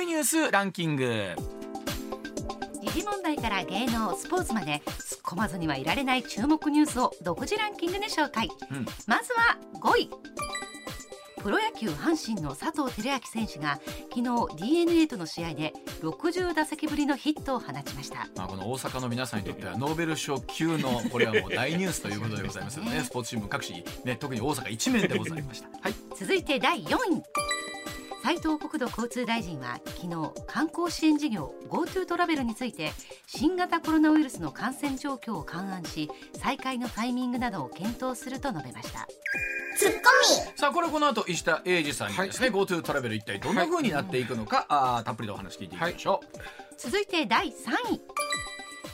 みニュースランキング。時事問題から芸能スポーツまで突っ込まずにはいられない注目ニュースを独自ランキングで紹介、うん。まずは5位。プロ野球阪神の佐藤輝明選手が昨日 d n a との試合で60打席ぶりのヒットを放ちました。まあ、この大阪の皆さんにとってはノーベル賞級のこれはもう大ニュースということでございますよ ね。スポーツ新聞各紙、ね、特に大阪一面でございました。はい。続いて第4位斉藤国土交通大臣は昨日観光支援事業 GoTo トラベルについて新型コロナウイルスの感染状況を勘案し再開のタイミングなどを検討すると述べました。さあこれこの後石田英二さんにですね、GoTo トラベル一体どんな風になっていくのか、あーたっぷりとお話聞いていきましょう、続いて第3位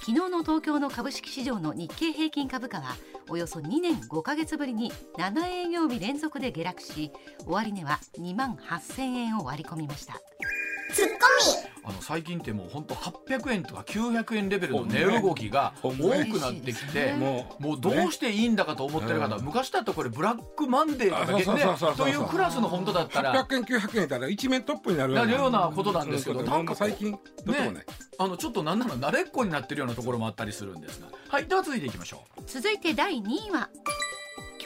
昨日の東京の株式市場の日経平均株価はおよそ2年5か月ぶりに7営業日連続で下落し終値は2万8000円を割り込みました。あの最近ってもう本当800円とか900円レベルの値動きが 多くなってきて、もうどうしていいんだかと思ってる方、うん。昔だとこれブラックマンデーとかねというクラスの本当だったら。800円900円やったら一面トップになるなるようなことなんですけど、うんなんか最近ね。あのちょっとなんなら慣れっこになってるようなところもあったりするんですが。はいでは続いていきましょう。続いて第2位は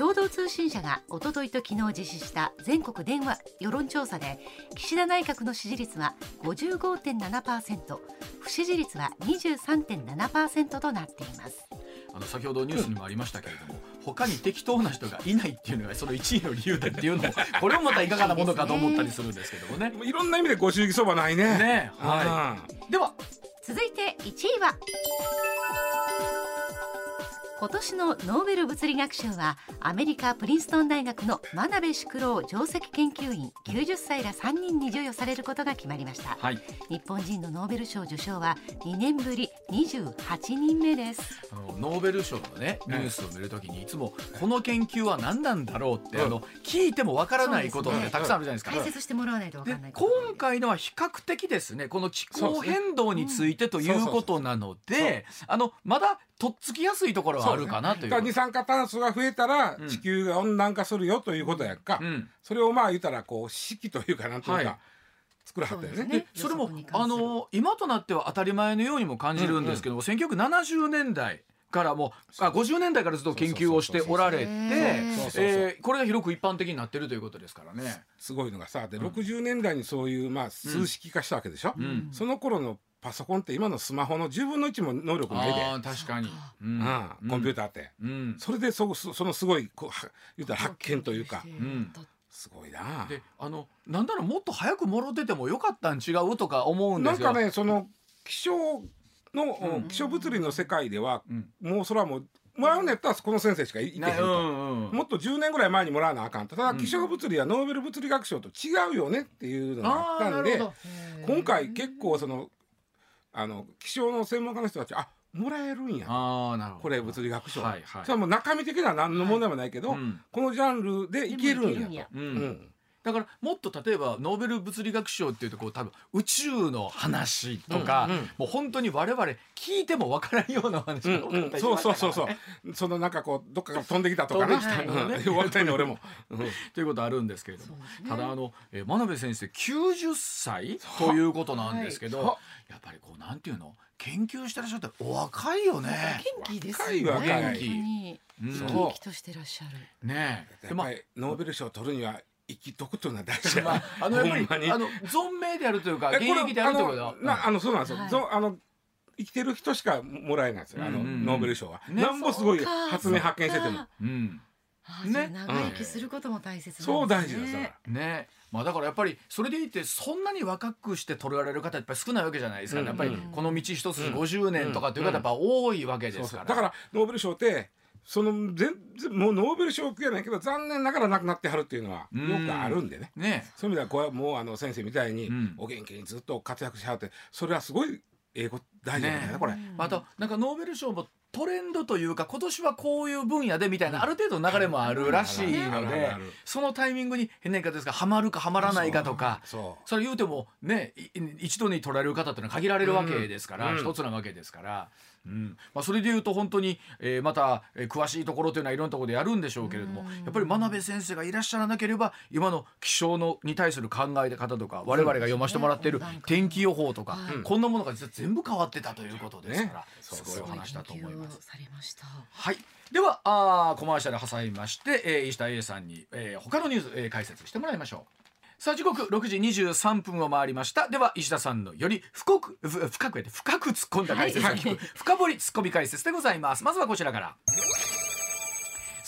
共同通信社がおとといと昨日実施した全国電話世論調査で岸田内閣の支持率は55.7%不支持率は23.7%となっています。あの先ほどニュースにもありましたけれども、他に適当な人がいないっていうのがその1位の理由だっていうのも これもまたいかがなものかと思ったりするんですけどもね。も ういろんな意味でご祝儀そばないね。ねはうん。い、では続いて1位は今年のノーベル物理学賞はアメリカプリンストン大学の真鍋淑郎上席研究員90歳ら3人に授与されることが決まりました。はい。日本人のノーベル賞受賞は2年ぶり28人目です。あのノーベル賞のねニュースを見るときにいつもこの研究は何なんだろうって、うん。あの聞いてもわからないことってたくさんあるじゃないですか。解説してもらわないと分でかんない今回のは比較的ですねこの気候変動についてということなのであのまだとっつきやすいところはあるかなという。だから二酸化炭素が増えたらうん。地球が温暖化するよということやんか、うん。それをまあ言ったらこう式というかなんというか、はい。作らはったよね。ね。でそれもあの今となっては当たり前のようにも感じるんですけども、1970年代からもうあ50年代からずっと研究をしておられてこれが広く一般的になってるということですからね。すごいのがさで60年代にそういうまあ数式化したわけでしょ、うん。その頃のパソコンって今のスマホの10分の1も能力ないで、確かに、うん。うん、コンピューターって、うん。それでそそそのすごいこうは言ったら発見というか。ん。すごいな。であのなんならもっと早くもろててもよかったん違うとか思うんですよ。なんかねその気象の、うん。気象物理の世界では、うん。もうそれはもうもらうんやったらこの先生しかいいてへんと。んうんもっと10年ぐらい前にもらわなあかんと。ただうん。気象物理はノーベル物理学賞と違うよねっていうのがあったんで、ど。今回結構そのあの気象の専門家の人たちあもらえるんや。あーなるほど。これ物理学賞、はいはい。それはもう中身的には何の問題もないけど、うん。このジャンルでいけるんやと。ううん。んだからもっと例えばノーベル物理学賞っていうとこう多分宇宙の話とか、うんうん。もう本当に我々聞いてもわからんような話うんが多かったりしそうそうそうそう。そのなんかこうどっかから飛んできたとかね。うん。言われたいね俺も、うん。ということあるんですけれども、ただあの、えー真鍋先生90歳ということなんですけど、はやっぱりこうなんていうの？研究してらっしゃってお若いよね。元気ですよね。若い。本当に。うん。そう元気としてらっしゃる。ねえ。やっぱりノーベル賞を取るには生きとくというのは大事だまあ、あのやっぱりあの存命であるというか現役であるというこなあのそうなんですよ、はい。ぞあの生きてる人しかもらえないんですよ、あのノーベル賞は、ねなんぼすごい発明発見してても。ね。長生きすることも大切そう大事ですね。まあだからやっぱりそれでいてそんなに若くして取られる方やっぱり少ないわけじゃないですか、うん。やっぱりうんこの道一つ50年とかっていう方やっぱ多いわけですから、だからノーベル賞ってその全然もうノーベル賞級やないけど残念ながら亡くなってはるっていうのはうん。よくあるんでね、ね。そういう意味ではこうもうあの先生みたいにうんお元気にずっと活躍しはってそれはすごい英語大事なんだよねこれ。またなんかノーベル賞もトレンドというか今年はこういう分野でみたいなある程度の流れもあるらしいのでそのタイミングに変な言い方ですがハマるかハマらないかとかそう。それ言うてもねい一度に取られる方っていうのは限られるわけですから、うん。一つなわけですから、うん。まあ、それで言うと本当に、えーまた、えー詳しいところというのはいろんなところでやるんでしょうけれども、やっぱり真鍋先生がいらっしゃらなければ今の気象のに対する考え方とか我々が読ませてもらっている天気予報とか、はい。こんなものが実は全部変わってたということですから、ね。そうすごいお話だと思います。されました。はい。ではあーコマーシャル挟みまして、えー、石田 A さんに、えー、他のニュース、えー、解説してもらいましょう。さあ時刻6時23分を回りました。では石田さんのより深くふ深く深く突っ込んだ解説を聞く、はい。深掘り突っ込み解説でございます。まずはこちらから。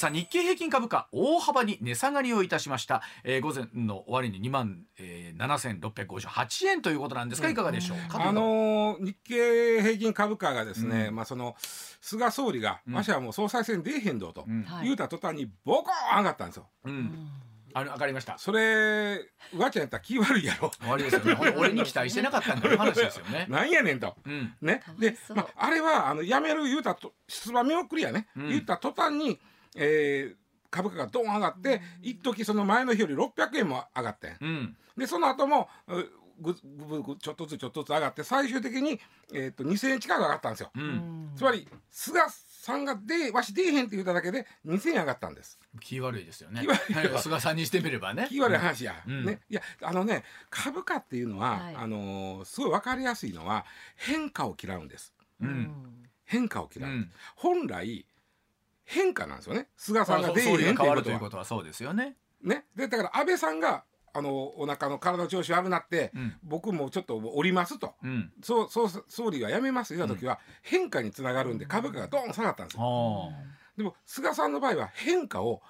さあ日経平均株価大幅に値下がりをいたしました、えー、午前の終わりに2万、えー、7658円ということなんですがいかがでしょうか、あのー日経平均株価がですね、うん。まあその菅総理が、うん。わしはもう総裁選出えへんどと、言うた途端にボコーン上がったんですよ。うん、あの分かりました。それわちゃんやったら気悪いやろ。終わりですよね。俺に期待してなかったんだいう話ですよね。なんやねんと。うん。ね。でまあ、あれはあの辞める言うたと出馬見送りやね、うん。言った途端に、えー株価がドン上がって、一時その前の日より600円も上がってん。うん。でその後もうぐぐぐちょっとずつちょっとずつ上がって最終的に、えー、と2000円近く上がったんですよ。うん。つまり菅さんがでわし出えへんって言っただけで2000円上がったんです。気悪いですよね。気悪いわ。はい菅さんにしてみればね。気悪い話や、うん。ね、いやあのね株価っていうのは、はい。あのーすごい分かりやすいのは変化を嫌うんです。うん。変化を嫌う、うん。本来変化なんですよね。菅さんが出えへんっていうことはそうですよね。ね。でだから安倍さんがあのお腹の体の調子悪なって、うん。僕もちょっと降りますと。うん。そうそう総理は辞めます。よ時は、変化につながるんで株価がドーン下がったんですよ。はでも菅さんの場合は変化を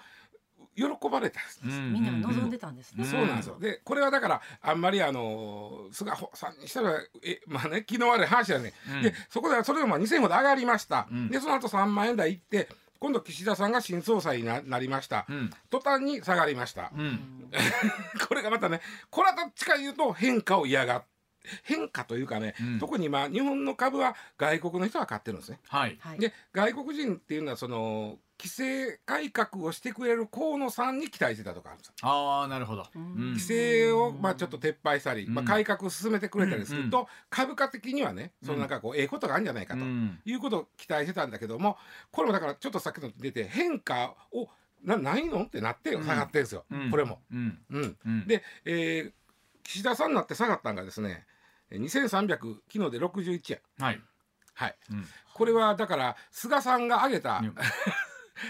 喜ばれたみんなが望んでたんですね。うん。そうなんですよ。で、これはだから、あんまりあの菅さんにしたら、え、まあね、気の悪い話だね。うん。で、そこではそれでも2000円ほど上がりました。うん。で、その後3万円台行って、今度岸田さんが新総裁にななりました。うん途端に下がりました。うん これがまたね、これはどっちか言うと変化を嫌が変化というかね、うん特に今日本の株は外国の人が買ってるんですね。はいはいで外国人っていうのはその規制改革をしてくれる河野さんに期待してたとかあるんですよ。ああなるほど。規制をまあちょっと撤廃したり、うん。まあ、改革を進めてくれたりすると、うん。株価的にはねそのなんかこうええことがあるんじゃないかとうん。いうことを期待してたんだけどもこれもだからちょっとさっきの出て変化をなないのってなって下がってるんですよ、うん。これも。うん。で、えー岸田さんになって下がったんがですね2300昨日で61円。はい。はい、うん。これはだから菅さんが上げた、うん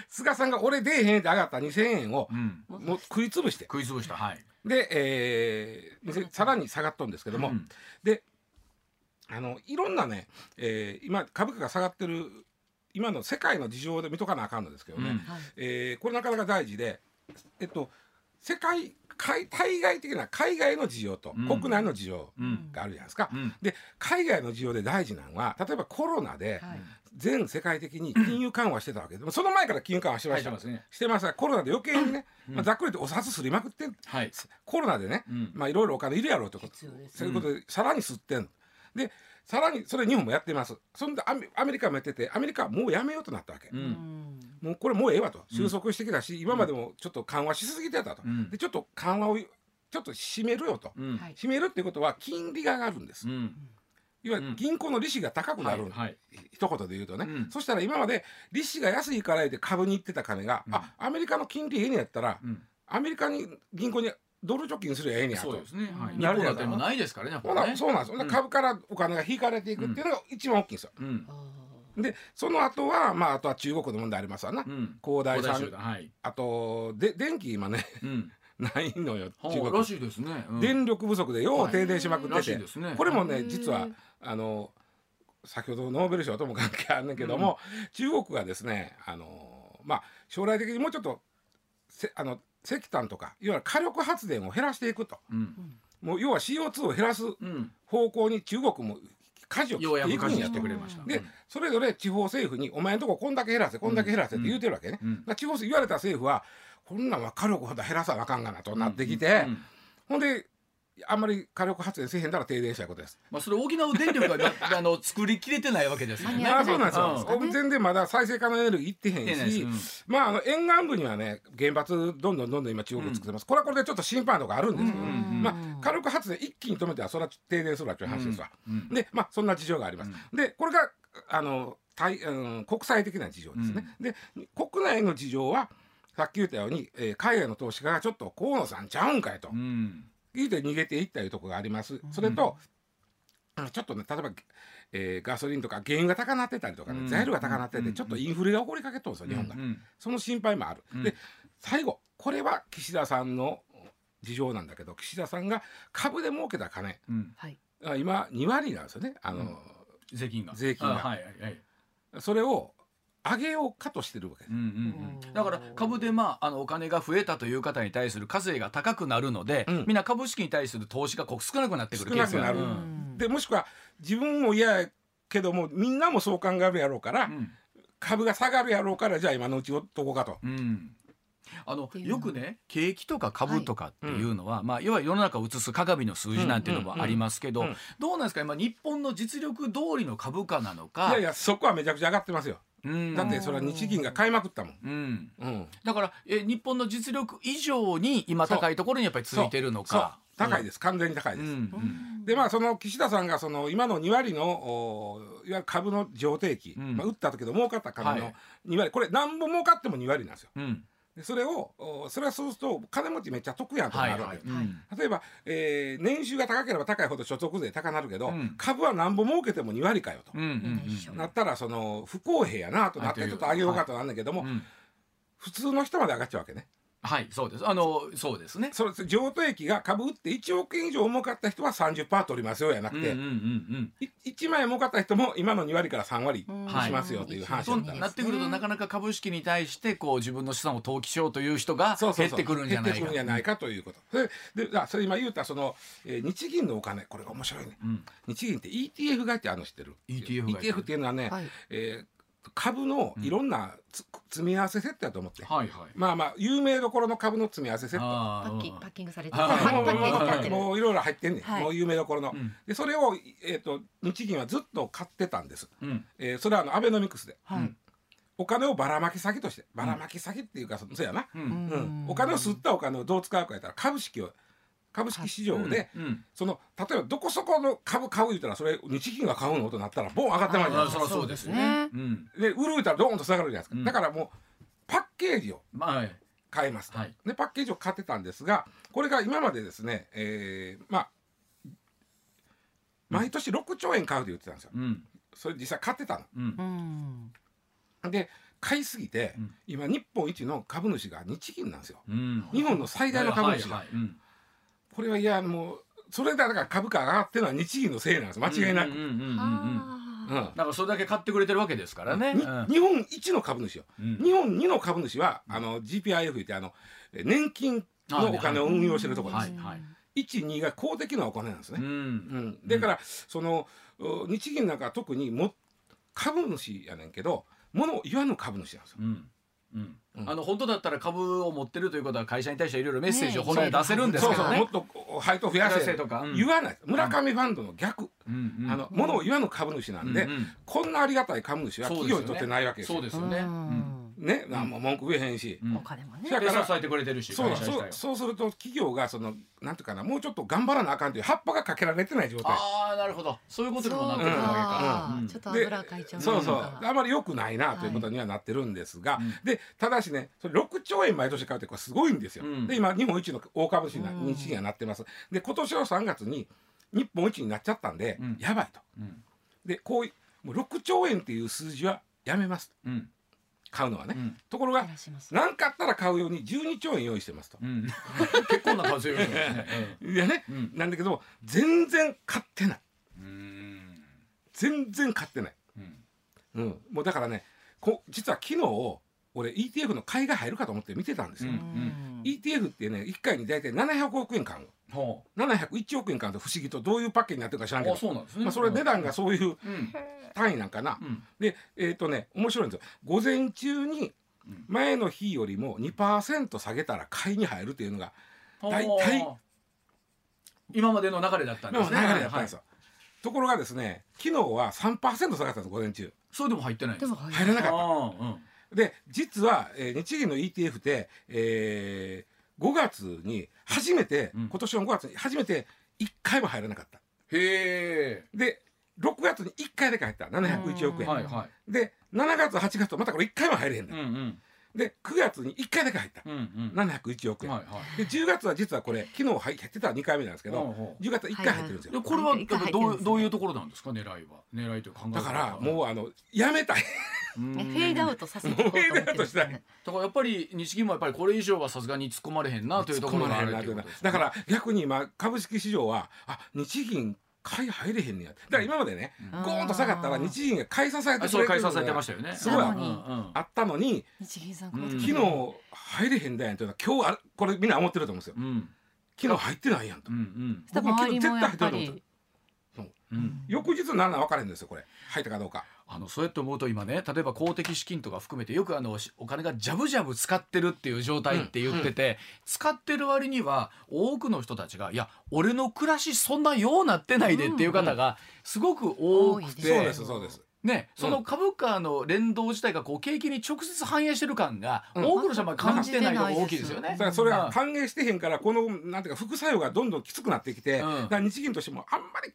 菅さんが俺出えへんって上がった2000円をうん。もう食い潰して。食い潰した。はい。で、えー2000さらに下がっとんですけども、うん。であのいろんなね、えー今株価が下がってる今の世界の事情で見とかなあかんのですけどね、うん。はい。えーこれなかなか大事でえっと世界海対外的な海外の事情とうん。国内の事情うんがあるじゃないですか。うん。で海外の事情で大事なのは例えばコロナではい全世界的に金融緩和してたわけ。でもその前から金融緩和してました、はいしてますね。してましたがコロナで余計にね、うん。まあ、ざっくりとお札すりまくってん。はい。コロナでね、うん。まあいろいろお金いるやろうということそういうことでさらに吸ってん。でさらにそれ日本もやってます。そんでアメアメリカもやっててアメリカはもうやめようとなったわけ、ううん。んもうこれもうええわと。収束してきたし、今までもちょっと緩和しすぎてたと、うん。でちょっと緩和をちょっと締めるよと、締めるっていうことは金利が上がるんです、うん。要は銀行の利子が高くなる、はいはい。一言で言うとね、うん。そしたら今まで利子が安いから言って株に行ってた金が、うん。あアメリカの金利ええねやったら、うん。アメリカに銀行にドル貯金すりゃええねやと。そうですね。はい。うん日本だって今ないですからねほなこれねそうなんですよ、うん。株からお金が引かれていくっていうのが一番大きいんですよ。でその後はまああとは中国の問題ありますわな。うん。恒大さん。はい。あとで電気今ね。うんないのよ中はあら国。しいですね。うん。電力不足でよう停電しまくって、て。いですね。これもね実はあの先ほどノーベル賞とも関係あるんだけども、中国がですねあのまあ将来的にもうちょっとせあの石炭とかいわゆる火力発電を減らしていくと。うん。もう要は CO2 を減らすうん。方向に中国も舵を切っていくんやと。く舵切ってくれましたでそれぞれ地方政府に「お前んとここんだけ減らせこんだけ減らせ」って言うてるわけね。うん。地方言われた政府はこんなんは火力ほど減らさなあかんがなとなってきて、うんほんであんまり火力発電せえへんだら停電したことです。まあそれ補う電力がな あの作りきれてないわけですよね。ああそうなんですよ。全然まだ再生可能エネルギーいってへんし、ですまああの沿岸部にはね原発どんどんどんどん今中国作ってます。これはこれでちょっと心配なとこあるんですけど、うんうんまあ火力発電一気に止めてはそれは停電するわっていう話ですわ。うんでまあそんな事情があります。でこれがあの対、うん、国際的な事情ですね。で国内の事情はさっき言ったように、えー海外の投資家がちょっと河野さんちゃうんかいと。うん。言うて逃げていったいうところがあります。それと、あのちょっとね例えば、えーガソリンとか原油が高なってたりとかね、うん。材料が高なってて、うん。ちょっとインフレが起こりかけとるんですよ、日本が、うんその心配もある。うん。で最後これは岸田さんの事情なんだけど岸田さんが株で儲けた金。うん。はい。あ今2割なんですよね。あの、うん。税金が。税金が。あはいはいはい。それを上げようかとしてるわけです。うんうんうん、だから株で、まあ、あのお金が増えたという方に対する課税が高くなるので、うん。みんな株式に対する投資が少なくなってくる少なくなる。ケースがうん。でもしくは自分も嫌やけどもみんなもそう考えるやろうから、うん。株が下がるやろうからじゃあ今のうちをとこうかと。うん。あのよくね景気とか株とかっていうのは、まあ、いわゆる世の中を映す鏡の数字なんていうのもありますけど、うんうん。どうなんですか？今日本の実力通りの株価なのか？いやいやそこはめちゃくちゃ上がってますよ。うん。だってそれは日銀が買いまくったもん。うん、うん。だからえ日本の実力以上に今高いところにやっぱりついてるのそう。か。高いです、完全に高いです。うん。うん。でまあその岸田さんがその今の2割のおいわゆる株の上定期、うん。まあ、売った時の儲かった株のはい。2割、これ何本儲かっても2割なんですよ。うんでそれをおそれはそうすると金持ちめっちゃ得やんとはいなるわけです。はいうん例えば、えー年収が高ければ高いほど所得税高なるけど、うん。株は何本儲けても2割かよと、うんうんうんなったらその不公平やなとなってはいちょっと上げようかとなんだけども、うん。普通の人まで上がっちゃうわけね。はいそうです。あのそうですね。それ譲渡益が株売って1億円以上儲かった人は30%取りますよやなくて、うんうんうんい1万円儲かった人も今の2割から3割うん。しますよという話そうだったんです。なってくるとなかなか株式に対してこう自分の資産を投機しようという人がそうそうそう。減ってくるんじゃないか減ってくるんじゃないかということ。それであそれ今言うたその、えー日銀のお金これが面白いね。うん。日銀って ETF 買いってあるの知ってる？ETF ETF っていうのはね、はい。えー株のいろんなつ、積み合わせセットやと思って、はいはい。まあまあ有名どころの株の積み合わせセット。パッキンパッキングされてもうもうッキン。グされてるもういろいろ入ってんねん、はい。もう有名どころの、うん。でそれを、えー、と日銀はずっと買ってたんです、うん。えーそれはあのアベノミクスで。はい。お金をばらまき先としてばらまき先っていうかそそうやな、ううん。うん。お金を吸ったお金をどう使うかやったら株式を株式市場で、うんその例えばどこそこの株買う言うたらそれ日銀が買うのとなったらボン上がってまいじゃないですかそうですね。うん。で売る言うたらドーンと下がるじゃないですか、うん。だからもうパッケージを買いますと、はい。でパッケージを買ってたんですがこれが今までですね、えーまあ毎年6兆円買うと言ってたんですよ。うん。それ実際買ってたうん。うん。ので買いすぎて、うん。今日本一の株主が日銀なんですよ。うん。日本の最大の株主が、はいはい。うんこれはいやもうそれでだから株価上がってるのは日銀のせいなんです。間違いなく、うんうんうんうん。うんうん。あだからそれだけ買ってくれてるわけですからね。にうん。日本一の株主よ。うん。日本2の株主はあの GPIF ってあのえ年金のお金を運用してるところです、はいはい12が公的なお金なんですね、うん。うん。だからそのう日銀なんかは特にも株主やねんけど物を言わぬ株主なんですよ。うんうん。うんあの本当だったら株を持ってるということは会社に対していろいろメッセージをね本来出せるんですそうけどね。もっと配当増やせ。とかう。ん。言わない。村上ファンドの逆、うんうん。あの物を言わぬ株主なんで、こんなありがたい株主は企業にとってないわけですよ。そうですよね。ううん。んね、なんも文句言えへんし、うん。お金もね。だからで支えてくれてるしそうだそうそうすると企業がそのなんていうかなもうちょっと頑張らなあかんという葉っぱがかけられてない状態。ああなるほど。そういうことにもなってくるわけか。うん。ちょっとで油かいちゃうそう。そうあまり良くないなということにはなってるんですが、うん。でただしねそれ6兆円毎年買うってこれすごいんですよ、うん。で今日本一の大株主になうん。日銀がなってます。で今年の3月に日本一になっちゃったんで、うん。やばいと。うん。でこういうもう6兆円っていう数字はやめますうん買うのはね、うん。ところが減らします。何かあったら買うように12兆円用意してますと。うん。結構な数用意ね。いやね、うん。なんだけど全然買ってない。うん。全然買ってない、うん。うん、もうだからねこ実は昨日俺 ETF の買いが入るかと思って見てたんですよ、うんうん。ETF ってね1回に大体700億円買うの。ほ701億円買うと不思議と。どういうパッケージになってるか知らんけど。そうなんですね。まあ、それ値段がそういううん。単位なんかな、うん。でえっ、とね面白いんですよ。午前中にうん。前の日よりも2%下げたら買いに入るっていうのが大体今までの流れだったんですね。流れだったんですはいよ、ところがですね昨日は3%下がったんです午前中。それでも入ってないんですも入らなかった。うんで実は、えー日銀の ETF って、えー、5月に初めて、うん。今年の5月に初めて1回も入らなかった。へで6月に1回だけ入った。701億え円、はいはで7月8月とまたこれ1回も入れへんねうんうん。で9月に1回だけ入った。うんうん。701億円、はいはい。で10月は実はこれ昨日入ってた2回目なんですけど、ほうほう10月は1回入ってるんですよ、でこれは一回入ってどうどういうところなんですか？狙いは。狙いという考えだからうもうあのやめたい。うんねフェードアウトさせていこうと思ってるんですよね。だからやっぱり日銀もやっぱりこれ以上はさすがに突っ込まれへんなというところがあるっていうことですねだから逆に今株式市場はあ日銀買い入れへんねや。だから今までね、うん。ゴーンと下がったら日銀が買い支えてくれ買い支えてましたよね。うんうんあったのに日銀さんうん。昨日入れへんだやんというのは今日これみんな思ってると思うんですよ。うん。昨日入ってないやんと。うんうん。そしたら周りもやっぱ僕も絶りうん翌日なら分かれへんですよこれ。入ったかどうかあのそうやって思うと今ね例えば公的資金とか含めてよくあのしお金がジャブジャブ使ってるっていう状態って言ってて、使ってる割には多くの人たちがいや俺の暮らしそんなようなってないでっていう方がすごく多くて、でそうですそうです。ね、その株価の連動自体がこう景気に直接反映してる感がうん。多くの人は感じてないのが大きいですよね。だからそれはうん。歓迎してへんからこのなんていうか副作用がどんどんきつくなってきて、うん。だから日銀としてもあんまり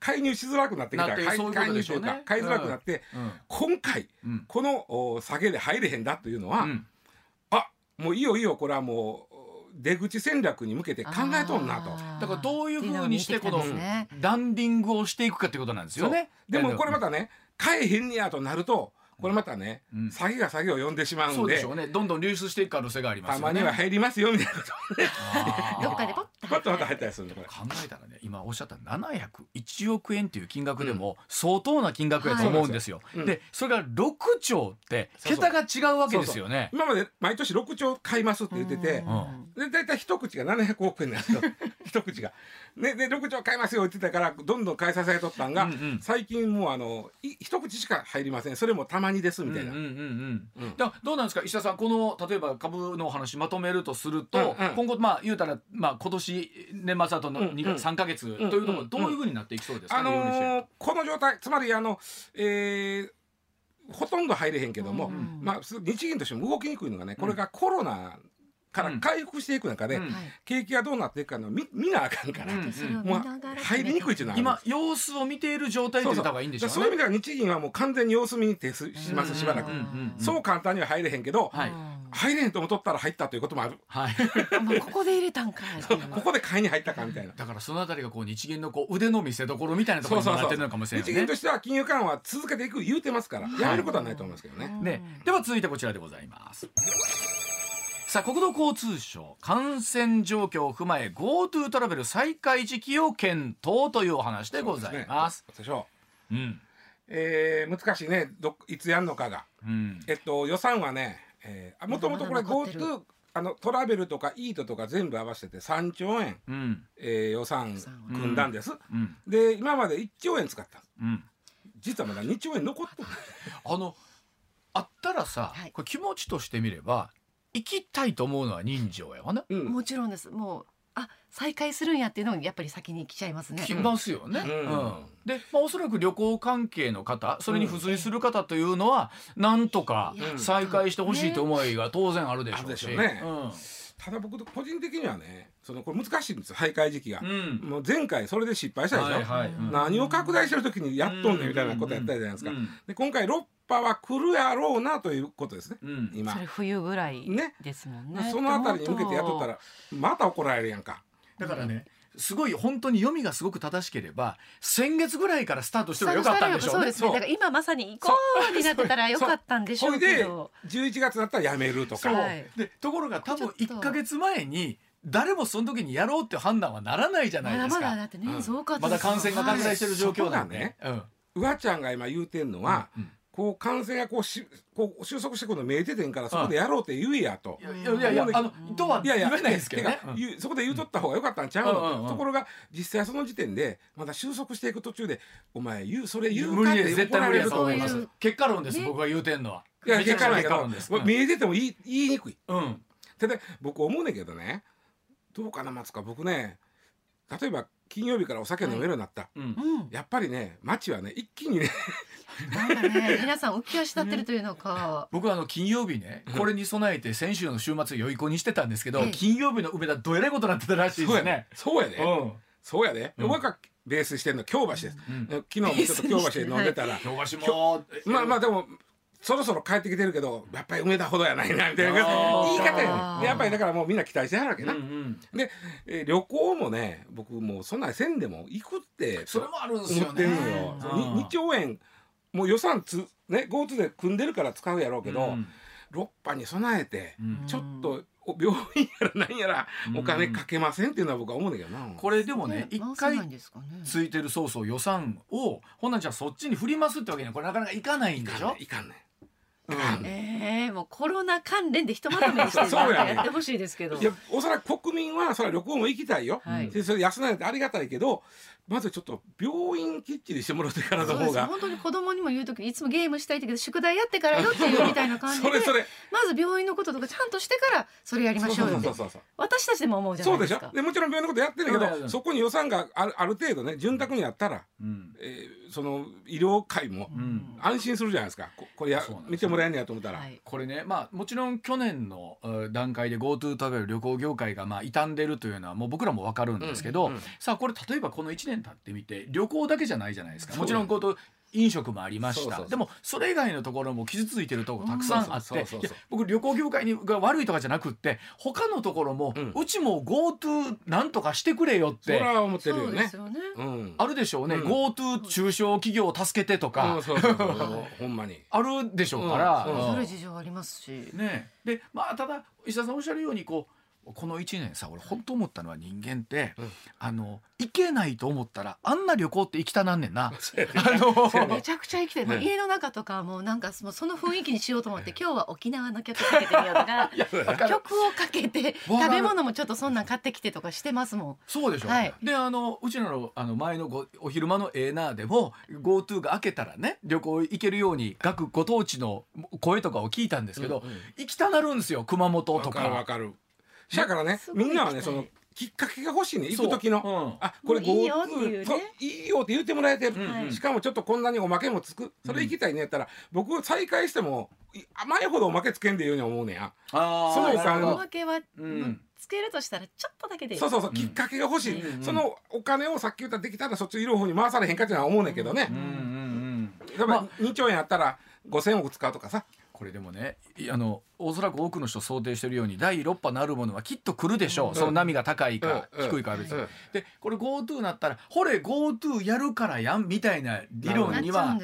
介入しづらくなってきた。介入というか買いづらくなって、うん。今回うん。このお下げで入れへんだというのは、うん。あもういいよいいよこれはもう出口戦略に向けて考えとんなと。だからどういうふうにしてこのっていうが見えてきたんですね。ランディングをしていくかってことなんですよ。ね。でもこれまたたね買えへんねやとなるとこれまたね、うん。下げが下げを呼んでしまうんで。そうでしょうね。どんどん流出していく可能性がありますよね。たまには入りますよみたいなこと どっかでポパッとまた入ったりする。考えたらね今おっしゃった701億円っていう金額でも相当な金額やと思うんですよ。うんでそれが6兆って桁が違うわけですよね。今まで毎年6兆買いますって言ってて、で大体一口が700億円なんですよ。一口が。ね、で6兆買いますよって言ってたからどんどん買い支えとったんが、うんうん最近もうあのい一口しか入りません。それもたまにですみたいな。うんうんうんうん。うん。だどうなんですか？石田さんこの例えば株のお話まとめるとすると、うんうん。今後まあ言うたら、まあ、今年年末あとのうん2か、うん。3か月というところどういうふうになっていきそうですか、あのーこの状態つまりあの、えーほとんど入れへんけども、うんまあ、す日銀としても動きにくいのがねこれがコロナから回復していく中で、景気がどうなっていくかの見見なあかんから、入りにくいっていうのは今様子を見ている状態と言った方がいいんでしょうね。そういう意味では日銀はもう完全に様子見に徹しますしばらく、うんうんうん。そう簡単には入れへんけど、はい。入れへんと思っとったら入ったということもある。はい。ここで入れたんかここで買いに入ったかみたいな。だからそのあたりがこう日銀のこう腕の見せ所みたいなところにもなってるのかもしれないね日銀と。しては金融緩和は続けていく言うてますから、やめることはないと思いますけどね。ね、では続いてこちらでございます。さあ国土交通省感染状況を踏まえ GoTo トラベル再開時期を検討というお話でございます。そうでしょううん。えー難しいね。どいつやんのかが。うん。えっと予算はね、えー、もともとこれまだ残ってる。GoTo あのトラベルとかイートとか全部合わせて3兆円、うん。えー予算組んだんです。うん。で今まで1兆円使った。うん。実はまだ2兆円残ってる。あのあったらさ、はい。これ気持ちとしてみれば行きたいと思うのは人情やわな。うん。もちろんです。もうあ再開するんやっていうのにやっぱり先に来ちゃいますね。来ますよね。うん。うん。で、まあ、おそらく旅行関係の方それに付随する方というのは、なんとかうん。再開してほしいと思いが当然あるでしょうし。ね。うん。ただ僕個人的にはねそのこれ難しいんですよ徘徊時期が、うん。もう前回それで失敗したでしょ、はいはい。うん。何を拡大してる時にやっとんねんみたいなことやったじゃないですか、うん。で今回6波は来るやろうなということですね。うん。今。それ冬ぐらいね。ですもんね。そのあたりに向けてやっとったらまた怒られるやんか。だからねすごい本当に読みがすごく正しければ先月ぐらいからスタートしてもよかったんでしょうね。そう。ですね。だから今まさに行こうになってたらよかったんでしょうけど。それで11月だったらやめるとか、そう。はいでところが多分ちょっと。1か月前に誰もその時にやろうっていう判断はならないじゃないですか。まだだってねうん。すごかまだ感染が拡大してる状況なんで。うん。うわちゃんが今言うてんのは、うんこう感染がこうしこう収束してくるの見えててんからそこでやろうって言えやと。いやいやいやあのとはいやいや言えないですけどね。そこで言うとった方が良かったんちゃうの、うんうんうん。ところが実際その時点でまだ収束していく途中で「お前言うそれ言う無か?」っ理です絶対無理だて怒られると思います。結果論ですね。僕が言うてんのは。いや結果ないけど結果論です。まあ見えてても言い言いにくい。うん。ただ僕思うねんけどね。どうかな松か僕ね例えば金曜日からお酒飲めるようになった、うん。うん、やっぱりね街はね一気にねなんかね皆さん浮き足立ってるというのか、僕はあの金曜日ねこれに備えて先週の週末良い子にしてたんですけど、ええ金曜日の梅田どえらいことになってたらしいですね。そうやで、うん。そうやで、うん。僕がベースしてんの京橋です、うん。昨日もちょっと京橋で飲んでたら、京橋もまあまあでもそろそろ帰ってきてるけどやっぱり梅田ほどやないなみたいな。言い方やね。でやっぱりだからもうみんな期待してはるわけうんな、うん。で、えー旅行もね僕もうそんなんせんでも行くってそれもあるんですよね。思ってもう予算つね GoTo で組んでるから使うやろうけど、うん。6波に備えてうん。ちょっとお 病院やら何やらうん。お金かけませんっていうのは僕は思うんだけどな、これでもね一回ついてるそうそう予算をほんなんじゃあそっちに振りますってわけにはこれなかなかいかないんでしょ？いかんねうんいかんねええもうコロナ関連でひとまとめにしてそうやねやってほしいですけど。いやおそらく国民はそれは旅行も行きたいよ、はい。でそれ安ないってありがたいけどまずちょっと病院きっちりしてもらってからの方が。本当に子供にも言う時にいつもゲームしたいけど宿題やってからよっていうみたいな感じでそれそれ。まず病院のこととかちゃんとしてからそれやりましょうよって。そうそうそうそう私たちでも思うじゃなそでしいうですかょ。でもちろん病院のことやってるけど、うんそこに予算があるある程度ね潤沢にあったら、うん。えーその医療界もうん。安心するじゃないですか。ここれやそうなんですよ。見てもらえんねやと思ったら、はい。これねまあもちろん去年のうん段階で GoTo トラベル旅行業界がまあ傷んでるというのはもう僕らも分かるんですけど、うんうんさあこれ例えばこの1年経ってみて旅行だけじゃないじゃないですか。もちろん GoTo 飲食もありました。そうそうそう。でもそれ以外のところも傷ついてるところたくさんあって僕旅行業界にが悪いとかじゃなくって他のところも、うん。うちも GoTo なんとかしてくれよってそれは思ってるそよねうですよね。うん。あるでしょうね、うん。GoTo 中小企業を助けてとか、ほんまに。あるでしょうから、うん。うん。それ事情ありますし。ね。でまあただ石田さんおっしゃるようにこうこの1年さ俺本当思ったのは人間って、うん。あの行けないと思ったらあんな旅行って行きたなんねんな。あのめちゃくちゃ生きてる、ね。家の中とかもうなんかその雰囲気にしようと思って今日は沖縄の曲かけてみようとか 曲をかけて食べ物もちょっとそんなん買ってきてとかしてますもん。そうでしょ、はい。であのうちらのあの前のごお昼間のエーナーでも GoTo が開けたらね旅行行けるように各ご当地の声とかを聞いたんですけど、うんうん。行きたなるんですよ熊本とわかるわか。かるだからねみんなはねそのきっかけが欲しいね。行く時の。あこれもういいよっていう GoTo いいよって言ってもらえてる、うん。うんしかもちょっとこんなにおまけもつく。それ行きたいねやったら、僕再開してもい前ほどおまけつけんでいうように思うねやそのおまけは、うん。つけるとしたらちょっとだけでいい。そうそうそう、うんきっかけが欲しい、うん。そのお金をさっき言ったできたらそっちいる方に回されへんかっていうのは思うねんけどね。うん、うんうん例えば2兆円あったら5,000億使うとかさこれでもねいあのおそらく多くの人想定しているように第6波なるものはきっと来るでしょう、うん。その波が高いか、うん。低いかは別に、う。ん。でこれ GoTo なったらほれ GoTo やるからやんみたいな理論には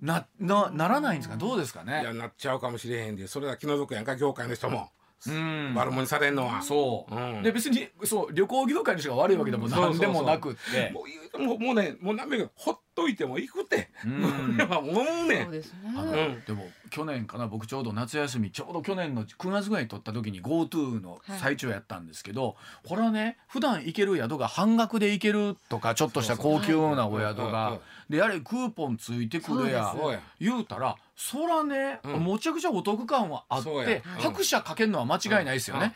ななならないんですか？どうですかいやねなっちゃうかもしれへんでそれは気の毒やんか業界の人も、うん悪者にされんのは。そう、うん。で別にそう旅行業界の人が悪いわけでもうん。何でもなくって。もう言うてももうねもう何べんかほっといても行くて、うん。俺は思うね。んそうですね。あのうん。でも去年かな僕ちょうど夏休みちょうど去年の9月ぐらいに取った時に GoTo の最中やったんですけど、これはね普段行ける宿が半額で行けるとかちょっとした高級なお宿がでやれクーポンついてくれや。そうや。言うたらそらね、うん。むちゃくちゃお得感はあってそうや。うん。拍車かけるのは間違いないですよね。